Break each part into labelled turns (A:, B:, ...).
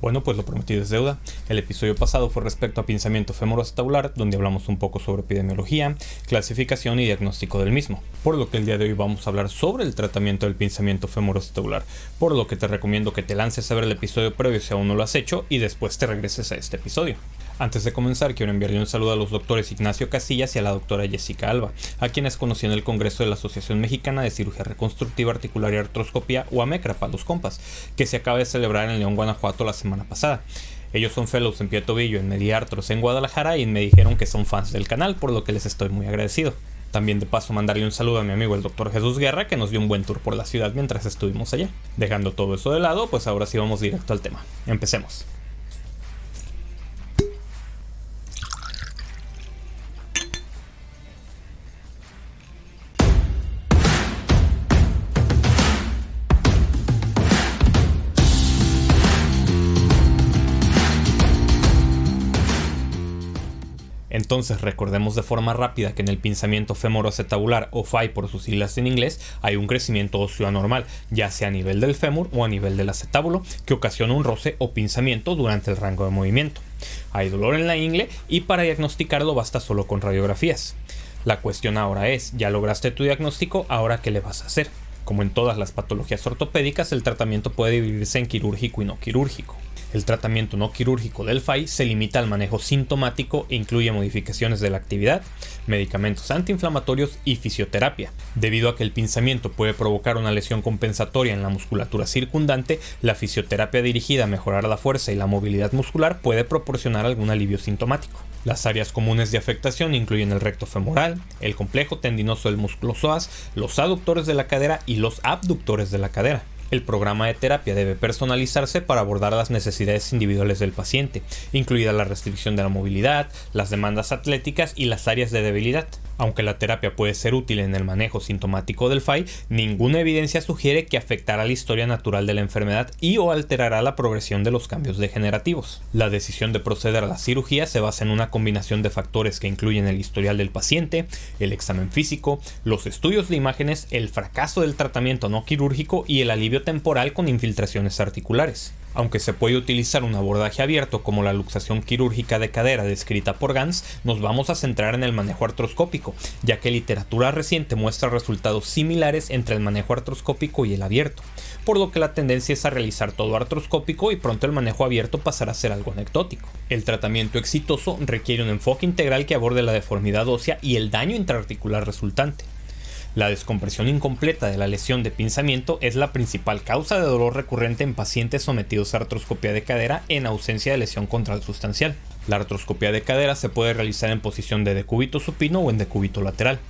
A: Bueno, pues lo prometido es deuda. El episodio pasado fue respecto a pinzamiento femoroacetabular, donde hablamos un poco sobre epidemiología, clasificación y diagnóstico del mismo. Por lo que el día de hoy vamos a hablar sobre el tratamiento del pinzamiento femoroacetabular, por lo que te recomiendo que te lances a ver el episodio previo si aún no lo has hecho y después te regreses a este episodio. Antes de comenzar, quiero enviarle un saludo a los doctores Ignacio Casillas y a la doctora Jessica Alba, a quienes conocí en el Congreso de la Asociación Mexicana de Cirugía Reconstructiva Articular y Artroscopía, o AMECRA para los compas, que se acaba de celebrar en León, Guanajuato la semana pasada. Ellos son fellows en pie tobillo en Mediartros en Guadalajara y me dijeron que son fans del canal, por lo que les estoy muy agradecido. También de paso mandarle un saludo a mi amigo el doctor Jesús Guerra que nos dio un buen tour por la ciudad mientras estuvimos allá. Dejando todo eso de lado, pues ahora sí vamos directo al tema. Empecemos. Entonces recordemos de forma rápida que en el pinzamiento femoroacetabular o FAI por sus siglas en inglés hay un crecimiento óseo anormal, ya sea a nivel del fémur o a nivel del acetábulo, que ocasiona un roce o pinzamiento durante el rango de movimiento. Hay dolor en la ingle y para diagnosticarlo basta solo con radiografías. La cuestión ahora es, ya lograste tu diagnóstico, ahora qué le vas a hacer. Como en todas las patologías ortopédicas, el tratamiento puede dividirse en quirúrgico y no quirúrgico. El tratamiento no quirúrgico del FAI se limita al manejo sintomático e incluye modificaciones de la actividad, medicamentos antiinflamatorios y fisioterapia. Debido a que el pinzamiento puede provocar una lesión compensatoria en la musculatura circundante, la fisioterapia dirigida a mejorar la fuerza y la movilidad muscular puede proporcionar algún alivio sintomático. Las áreas comunes de afectación incluyen el recto femoral, el complejo tendinoso del músculo psoas, los aductores de la cadera y los abductores de la cadera. El programa de terapia debe personalizarse para abordar las necesidades individuales del paciente, incluida la restricción de la movilidad, las demandas atléticas y las áreas de debilidad. Aunque la terapia puede ser útil en el manejo sintomático del FAI, ninguna evidencia sugiere que afectará la historia natural de la enfermedad y o alterará la progresión de los cambios degenerativos. La decisión de proceder a la cirugía se basa en una combinación de factores que incluyen el historial del paciente, el examen físico, los estudios de imágenes, el fracaso del tratamiento no quirúrgico y el alivio temporal con infiltraciones articulares. Aunque se puede utilizar un abordaje abierto como la luxación quirúrgica de cadera descrita por Gans, nos vamos a centrar en el manejo artroscópico, ya que literatura reciente muestra resultados similares entre el manejo artroscópico y el abierto, por lo que la tendencia es a realizar todo artroscópico y pronto el manejo abierto pasará a ser algo anecdótico. El tratamiento exitoso requiere un enfoque integral que aborde la deformidad ósea y el daño intraarticular resultante. La descompresión incompleta de la lesión de pinzamiento es la principal causa de dolor recurrente en pacientes sometidos a artroscopia de cadera en ausencia de lesión contral sustancial. La artroscopia de cadera se puede realizar en posición de decúbito supino o en decúbito lateral.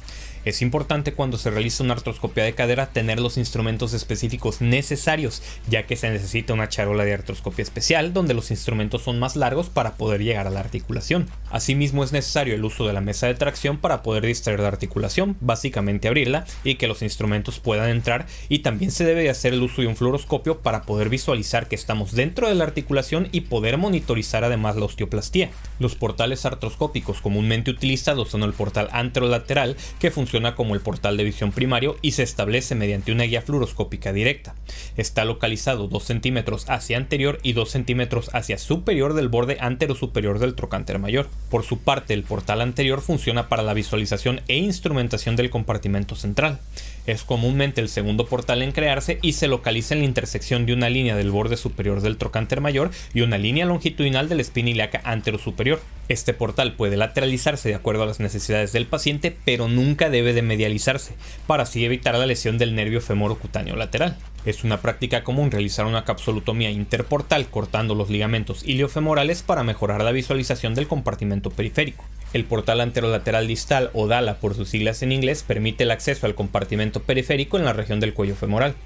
A: Es importante cuando se realiza una artroscopia de cadera tener los instrumentos específicos necesarios, ya que se necesita una charola de artroscopia especial donde los instrumentos son más largos para poder llegar a la articulación. Asimismo es necesario el uso de la mesa de tracción para poder distraer la articulación, básicamente abrirla y que los instrumentos puedan entrar y también se debe de hacer el uso de un fluoroscopio para poder visualizar que estamos dentro de la articulación y poder monitorizar además la osteoplastía. Los portales artroscópicos comúnmente utilizados son el portal anterolateral que funciona funciona como el portal de visión primario y se establece mediante una guía fluoroscópica directa. Está localizado 2 centímetros hacia anterior y 2 centímetros hacia superior del borde antero superior del trocánter mayor. Por su parte, el portal anterior funciona para la visualización e instrumentación del compartimento central. Es comúnmente el segundo portal en crearse y se localiza en la intersección de una línea del borde superior del trocánter mayor y una línea longitudinal de la espina ilíaca superior. Este portal puede lateralizarse de acuerdo a las necesidades del paciente, pero nunca debe de medializarse, para así evitar la lesión del nervio femorocutáneo lateral. Es una práctica común realizar una capsulotomía interportal cortando los ligamentos iliofemorales para mejorar la visualización del compartimento periférico. El portal anterolateral distal o DALA por sus siglas en inglés permite el acceso al compartimento periférico en la región del cuello femoral.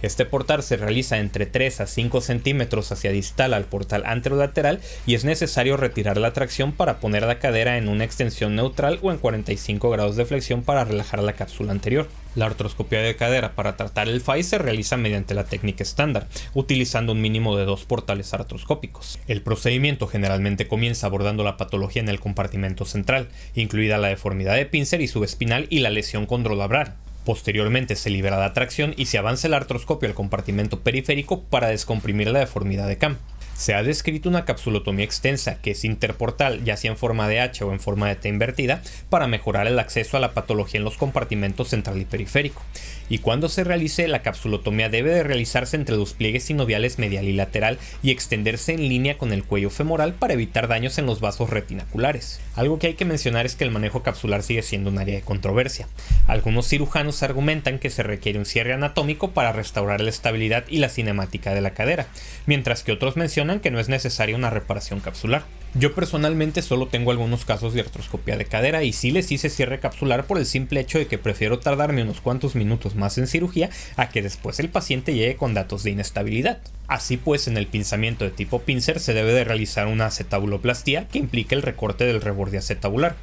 A: Este portal se realiza entre 3 a 5 centímetros hacia distal al portal anterolateral y es necesario retirar la tracción para poner la cadera en una extensión neutral o en 45 grados de flexión para relajar la cápsula anterior. La artroscopia de cadera para tratar el FAI se realiza mediante la técnica estándar, utilizando un mínimo de dos portales artroscópicos. El procedimiento generalmente comienza abordando la patología en el compartimento central, incluida la deformidad de Pincer y subespinal y la lesión condrolabral. Posteriormente se libera la tracción y se avanza el artroscopio al compartimento periférico para descomprimir la deformidad de Cam. Se ha descrito una capsulotomía extensa, que es interportal, ya sea en forma de H o en forma de T invertida, para mejorar el acceso a la patología en los compartimentos central y periférico. Y cuando se realice, la capsulotomía debe de realizarse entre los pliegues sinoviales medial y lateral y extenderse en línea con el cuello femoral para evitar daños en los vasos retinaculares. Algo que hay que mencionar es que el manejo capsular sigue siendo un área de controversia. Algunos cirujanos argumentan que se requiere un cierre anatómico para restaurar la estabilidad y la cinemática de la cadera, mientras que otros mencionan que no es necesaria una reparación capsular. Yo personalmente solo tengo algunos casos de artroscopía de cadera y sí les hice cierre capsular por el simple hecho de que prefiero tardarme unos cuantos minutos más en cirugía a que después el paciente llegue con datos de inestabilidad. Así pues, en el pinzamiento de tipo pincer se debe de realizar una acetabuloplastía que implica el recorte del reborde acetabular.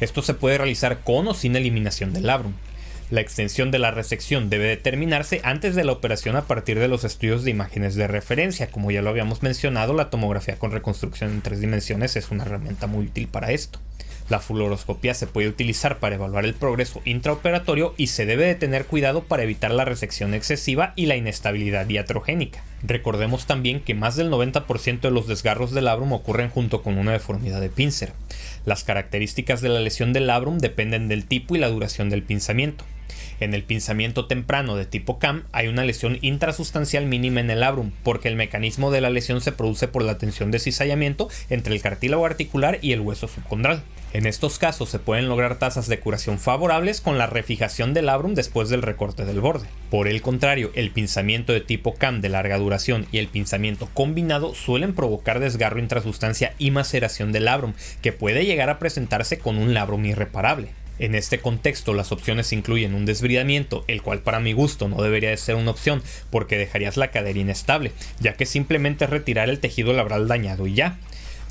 A: Esto se puede realizar con o sin eliminación del labrum. La extensión de la resección debe determinarse antes de la operación a partir de los estudios de imágenes de referencia. Como ya lo habíamos mencionado, la tomografía con reconstrucción en tres dimensiones es una herramienta muy útil para esto. La fluoroscopía se puede utilizar para evaluar el progreso intraoperatorio y se debe de tener cuidado para evitar la resección excesiva y la inestabilidad diatrogénica. Recordemos también que más del 90% de los desgarros del labrum ocurren junto con una deformidad de pincer. Las características de la lesión del labrum dependen del tipo y la duración del pinzamiento. En el pinzamiento temprano de tipo CAM hay una lesión intrasustancial mínima en el labrum, porque el mecanismo de la lesión se produce por la tensión de cizallamiento entre el cartílago articular y el hueso subcondral. En estos casos se pueden lograr tasas de curación favorables con la refijación del labrum después del recorte del borde. Por el contrario, el pinzamiento de tipo CAM de larga duración y el pinzamiento combinado suelen provocar desgarro intrasustancia y maceración del labrum, que puede llegar a presentarse con un labrum irreparable. En este contexto las opciones incluyen un desbridamiento, el cual para mi gusto no debería de ser una opción porque dejarías la cadera inestable, ya que simplemente retirar el tejido labral dañado y ya.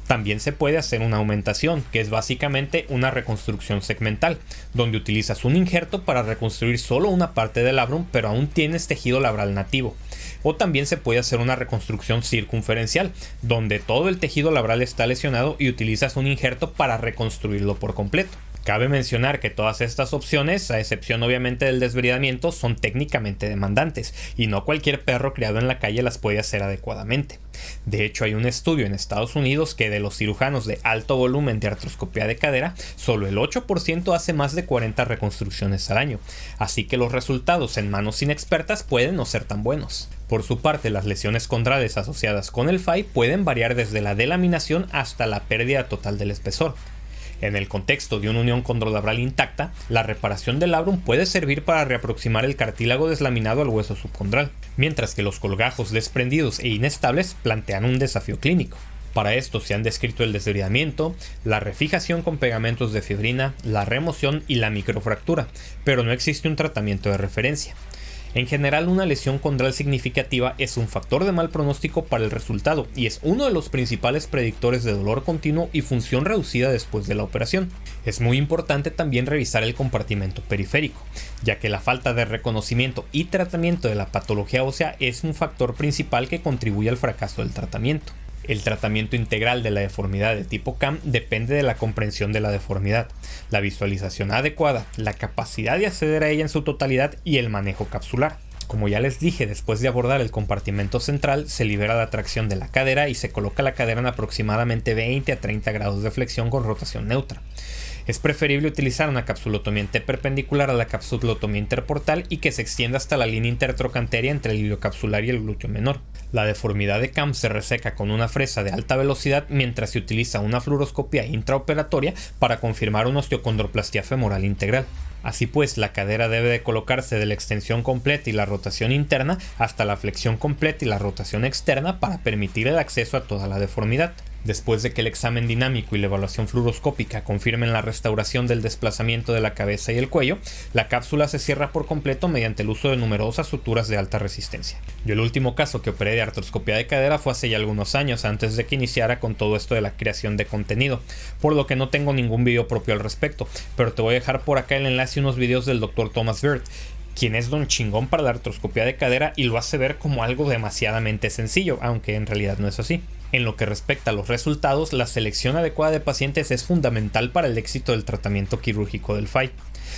A: También se puede hacer una aumentación, que es básicamente una reconstrucción segmental, donde utilizas un injerto para reconstruir solo una parte del labrum, pero aún tienes tejido labral nativo. O también se puede hacer una reconstrucción circunferencial, donde todo el tejido labral está lesionado y utilizas un injerto para reconstruirlo por completo. Cabe mencionar que todas estas opciones, a excepción obviamente del desbridamiento, son técnicamente demandantes y no cualquier perro criado en la calle las puede hacer adecuadamente. De hecho, hay un estudio en Estados Unidos que de los cirujanos de alto volumen de artroscopía de cadera, solo el 8% hace más de 40 reconstrucciones al año, así que los resultados en manos inexpertas pueden no ser tan buenos. Por su parte, las lesiones condrales asociadas con el FAI pueden variar desde la delaminación hasta la pérdida total del espesor. En el contexto de una unión condrolabral intacta, la reparación del labrum puede servir para reaproximar el cartílago deslaminado al hueso subcondral, mientras que los colgajos desprendidos e inestables plantean un desafío clínico. Para esto se han descrito el desbridamiento, la refijación con pegamentos de fibrina, la remoción y la microfractura, pero no existe un tratamiento de referencia. En general, una lesión condral significativa es un factor de mal pronóstico para el resultado y es uno de los principales predictores de dolor continuo y función reducida después de la operación. Es muy importante también revisar el compartimento periférico, ya que la falta de reconocimiento y tratamiento de la patología ósea es un factor principal que contribuye al fracaso del tratamiento. El tratamiento integral de la deformidad de tipo CAM depende de la comprensión de la deformidad, la visualización adecuada, la capacidad de acceder a ella en su totalidad y el manejo capsular. Como ya les dije, después de abordar el compartimento central, se libera la tracción de la cadera y se coloca la cadera en aproximadamente 20 a 30 grados de flexión con rotación neutra. Es preferible utilizar una capsulotomía perpendicular a la capsulotomía interportal y que se extienda hasta la línea intertrocanteria entre el iliocapsular y el glúteo menor. La deformidad de CAM se reseca con una fresa de alta velocidad mientras se utiliza una fluoroscopia intraoperatoria para confirmar una osteocondroplastia femoral integral. Así pues, la cadera debe de colocarse de la extensión completa y la rotación interna hasta la flexión completa y la rotación externa para permitir el acceso a toda la deformidad. Después de que el examen dinámico y la evaluación fluoroscópica confirmen la restauración del desplazamiento de la cabeza y el cuello, la cápsula se cierra por completo mediante el uso de numerosas suturas de alta resistencia. Yo el último caso que operé de artroscopia de cadera fue hace ya algunos años, antes de que iniciara con todo esto de la creación de contenido, por lo que no tengo ningún video propio al respecto, pero te voy a dejar por acá el enlace a unos videos del Dr. Thomas Bird, quien es don chingón para la artroscopia de cadera y lo hace ver como algo demasiadamente sencillo, aunque en realidad no es así. En lo que respecta a los resultados, la selección adecuada de pacientes es fundamental para el éxito del tratamiento quirúrgico del FAI.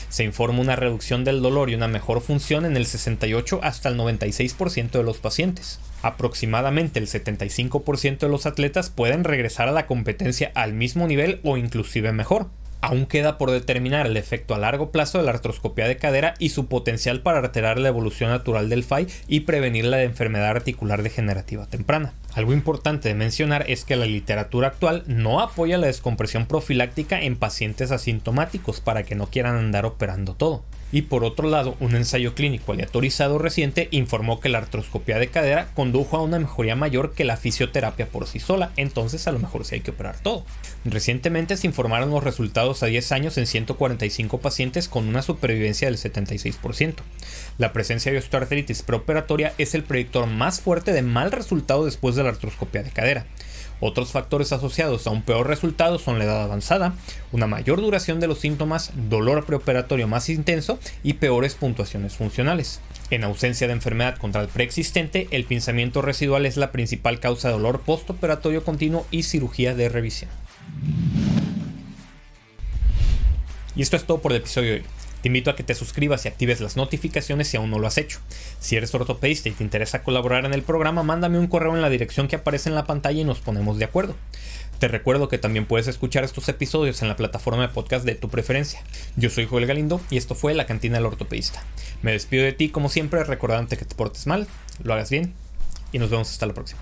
A: Se informa una reducción del dolor y una mejor función en el 68 hasta el 96% de los pacientes. Aproximadamente el 75% de los atletas pueden regresar a la competencia al mismo nivel o inclusive mejor. Aún queda por determinar el efecto a largo plazo de la artroscopia de cadera y su potencial para alterar la evolución natural del FAI y prevenir la enfermedad articular degenerativa temprana. Algo importante de mencionar es que la literatura actual no apoya la descompresión profiláctica en pacientes asintomáticos para que no quieran andar operando todo. Y por otro lado, un ensayo clínico aleatorizado reciente informó que la artroscopia de cadera condujo a una mejoría mayor que la fisioterapia por sí sola, entonces a lo mejor sí hay que operar todo. Recientemente se informaron los resultados a 10 años en 145 pacientes con una supervivencia del 76%. La presencia de osteoartritis preoperatoria es el predictor más fuerte de mal resultado después de la artroscopia de cadera. Otros factores asociados a un peor resultado son la edad avanzada, una mayor duración de los síntomas, dolor preoperatorio más intenso y peores puntuaciones funcionales. En ausencia de enfermedad contral preexistente, el pinzamiento residual es la principal causa de dolor postoperatorio continuo y cirugía de revisión. Y esto es todo por el episodio de hoy. Te invito a que te suscribas y actives las notificaciones si aún no lo has hecho. Si eres ortopedista y te interesa colaborar en el programa, mándame un correo en la dirección que aparece en la pantalla y nos ponemos de acuerdo. Te recuerdo que también puedes escuchar estos episodios en la plataforma de podcast de tu preferencia. Yo soy Joel Galindo y esto fue La Cantina del Ortopedista. Me despido de ti como siempre recordándote que te portes mal, lo hagas bien y nos vemos hasta la próxima.